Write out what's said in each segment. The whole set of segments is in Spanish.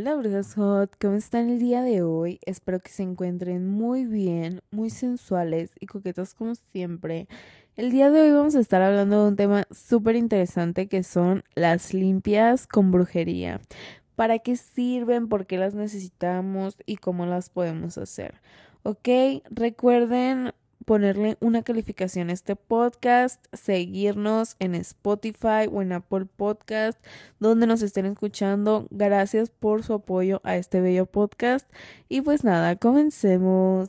Hola brujas hot, ¿cómo están el día de hoy? Espero que se encuentren muy bien, muy sensuales y coquetas como siempre. El día de hoy vamos a estar hablando de un tema súper interesante que son las limpias con brujería. ¿Para qué sirven? ¿Por qué las necesitamos? ¿Y cómo las podemos hacer? Ok, recuerden ponerle una calificación a este podcast, seguirnos en Spotify o en Apple Podcast, donde nos estén escuchando. Gracias por su apoyo a este bello podcast. Y pues nada, comencemos.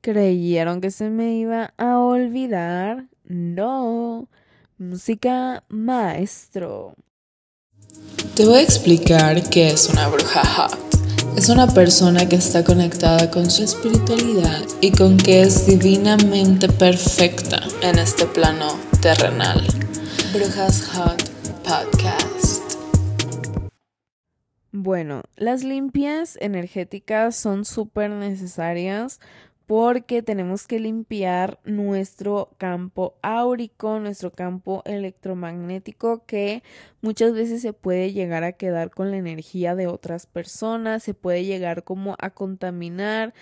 ¿Creyeron que se me iba a olvidar? No. Música maestro. Te voy a explicar qué es una bruja es una persona que está conectada con su espiritualidad y con que es divinamente perfecta en este plano terrenal. Brujas Hot Podcast. Bueno, las limpias energéticas son súper necesarias porque tenemos que limpiar nuestro campo áurico, nuestro campo electromagnético que muchas veces se puede llegar a quedar con la energía de otras personas, se puede llegar como a contaminar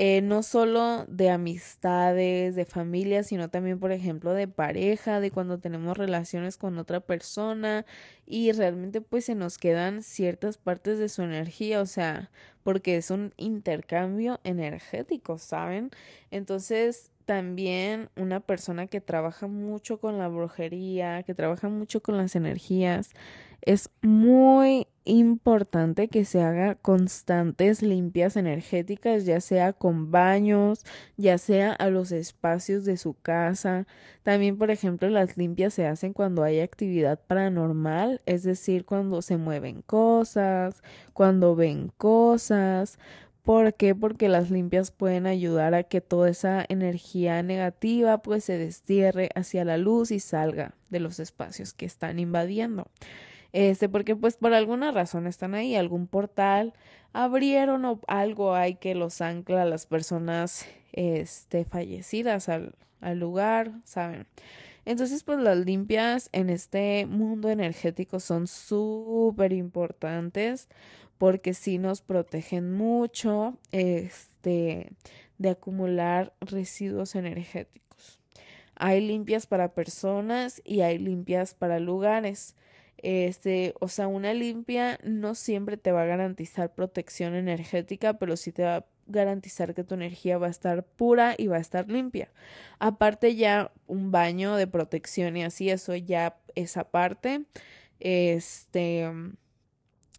eh, no solo de amistades, de familia, sino también, por ejemplo, de pareja, de cuando tenemos relaciones con otra persona y realmente pues se nos quedan ciertas partes de su energía, o sea, porque es un intercambio energético, ¿saben? Entonces, también una persona que trabaja mucho con la brujería, que trabaja mucho con las energías, es muy importante que se haga constantes limpias energéticas, ya sea con baños, ya sea a los espacios de su casa. También, por ejemplo, las limpias se hacen cuando hay actividad paranormal, es decir, cuando se mueven cosas, cuando ven cosas. ¿Por qué? Porque las limpias pueden ayudar a que toda esa energía negativa pues se destierre hacia la luz y salga de los espacios que están invadiendo. Este, porque pues por alguna razón están ahí, algún portal abrieron o algo hay que los ancla a las personas este fallecidas al, al lugar, ¿saben? Entonces, pues las limpias en este mundo energético son súper importantes porque sí nos protegen mucho este de acumular residuos energéticos. Hay limpias para personas y hay limpias para lugares. Este, o sea, una limpia no siempre te va a garantizar protección energética, pero sí te va a garantizar que tu energía va a estar pura y va a estar limpia. Aparte ya un baño de protección y así, eso ya esa parte. Este,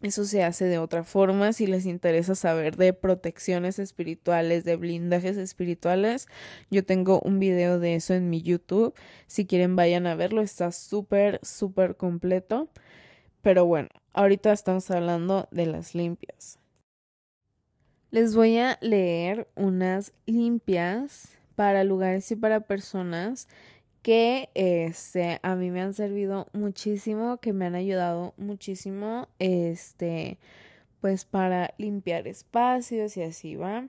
eso se hace de otra forma. Si les interesa saber de protecciones espirituales, de blindajes espirituales, yo tengo un video de eso en mi YouTube. Si quieren, vayan a verlo. Está súper, súper completo. Pero bueno, ahorita estamos hablando de las limpias. Les voy a leer unas limpias para lugares y para personas que este a mí me han servido muchísimo, que me han ayudado muchísimo este pues para limpiar espacios y así va.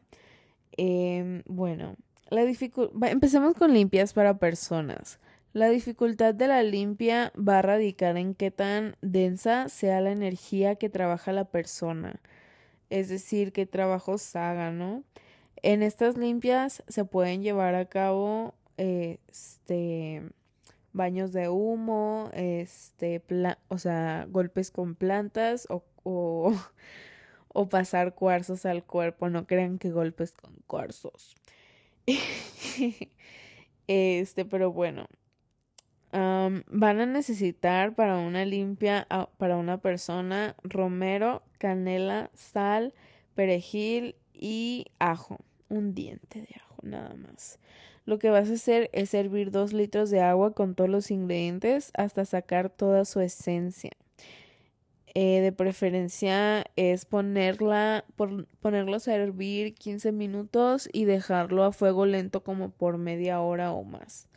Eh, bueno, la empecemos con limpias para personas. La dificultad de la limpia va a radicar en qué tan densa sea la energía que trabaja la persona, es decir, qué trabajos haga, ¿no? En estas limpias se pueden llevar a cabo este baños de humo, este, o sea, golpes con plantas o, o, pasar cuarzos al cuerpo. No crean que golpes con cuarzos. este, pero bueno. van a necesitar para una limpia, para una persona, romero, canela, sal, perejil y ajo. Un diente de ajo, nada más. Lo que vas a hacer es hervir dos litros de agua con todos los ingredientes hasta sacar toda su esencia. Eh, de preferencia es ponerla, ponerlos a hervir 15 minutos y dejarlo a fuego lento como por media hora o más.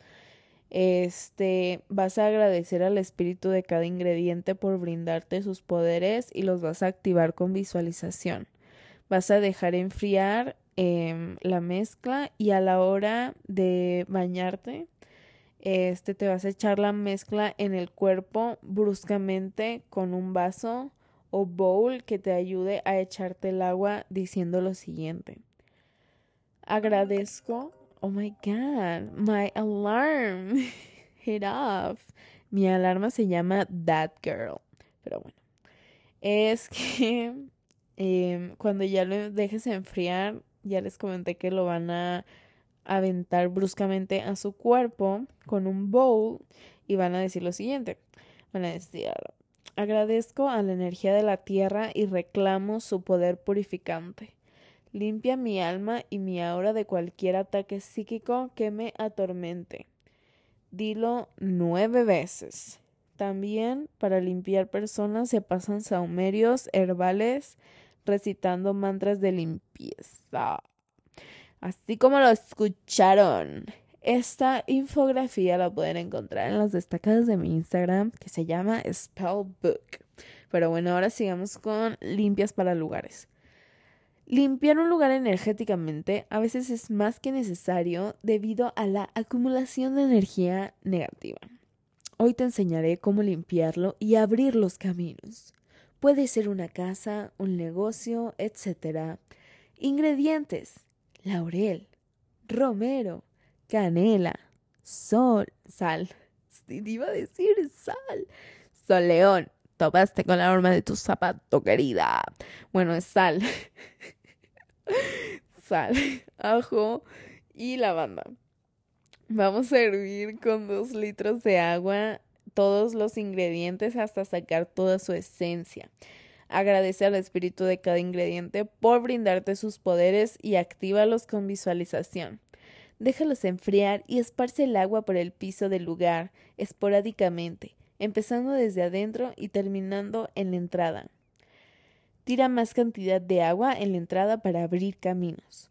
Este, vas a agradecer al espíritu de cada ingrediente por brindarte sus poderes y los vas a activar con visualización. Vas a dejar enfriar Em, la mezcla y a la hora de bañarte, este te vas a echar la mezcla en el cuerpo bruscamente con un vaso o bowl que te ayude a echarte el agua diciendo lo siguiente. Agradezco. Oh my god, my alarm hit off. Mi alarma se llama That Girl. Pero bueno, es que em, cuando ya lo dejes enfriar, ya les comenté que lo van a aventar bruscamente a su cuerpo con un bowl y van a decir lo siguiente. Van a decir, agradezco a la energía de la tierra y reclamo su poder purificante. Limpia mi alma y mi aura de cualquier ataque psíquico que me atormente. Dilo nueve veces. También para limpiar personas se pasan saumerios herbales recitando mantras de limpieza. Así como lo escucharon. Esta infografía la pueden encontrar en las destacadas de mi Instagram que se llama Spellbook. Pero bueno, ahora sigamos con limpias para lugares. Limpiar un lugar energéticamente a veces es más que necesario debido a la acumulación de energía negativa. Hoy te enseñaré cómo limpiarlo y abrir los caminos. Puede ser una casa, un negocio, etc. Ingredientes: laurel, romero, canela, sol, sal. Iba a decir sal. Soleón. Topaste con la norma de tu zapato, querida. Bueno, es sal. sal, ajo y lavanda. Vamos a hervir con dos litros de agua todos los ingredientes hasta sacar toda su esencia. Agradece al espíritu de cada ingrediente por brindarte sus poderes y actívalos con visualización. Déjalos enfriar y esparce el agua por el piso del lugar, esporádicamente, empezando desde adentro y terminando en la entrada. Tira más cantidad de agua en la entrada para abrir caminos.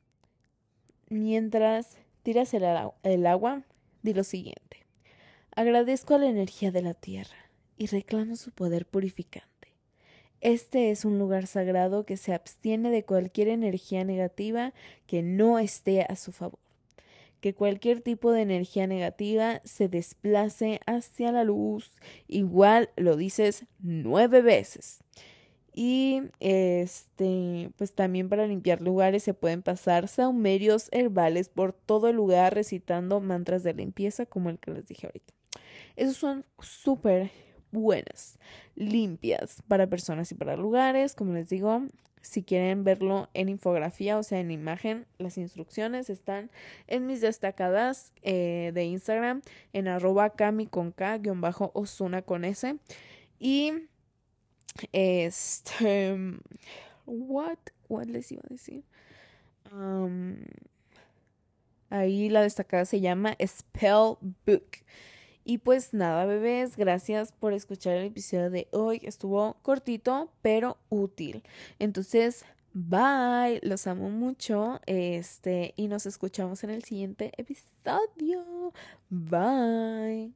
Mientras tiras el, el agua, di lo siguiente. Agradezco a la energía de la tierra y reclamo su poder purificante. Este es un lugar sagrado que se abstiene de cualquier energía negativa que no esté a su favor. Que cualquier tipo de energía negativa se desplace hacia la luz. Igual lo dices nueve veces. Y este, pues también para limpiar lugares se pueden pasar saumerios herbales por todo el lugar recitando mantras de limpieza como el que les dije ahorita. Esos son súper buenas, limpias para personas y para lugares. Como les digo, si quieren verlo en infografía, o sea, en imagen, las instrucciones están en mis destacadas eh, de Instagram, en arroba kami con k, guion bajo osuna con s. Y este, what, what les iba a decir? Ahí la destacada se llama Spell Book. Y pues nada, bebés, gracias por escuchar el episodio de hoy. Estuvo cortito, pero útil. Entonces, bye, los amo mucho. Este, y nos escuchamos en el siguiente episodio. Bye.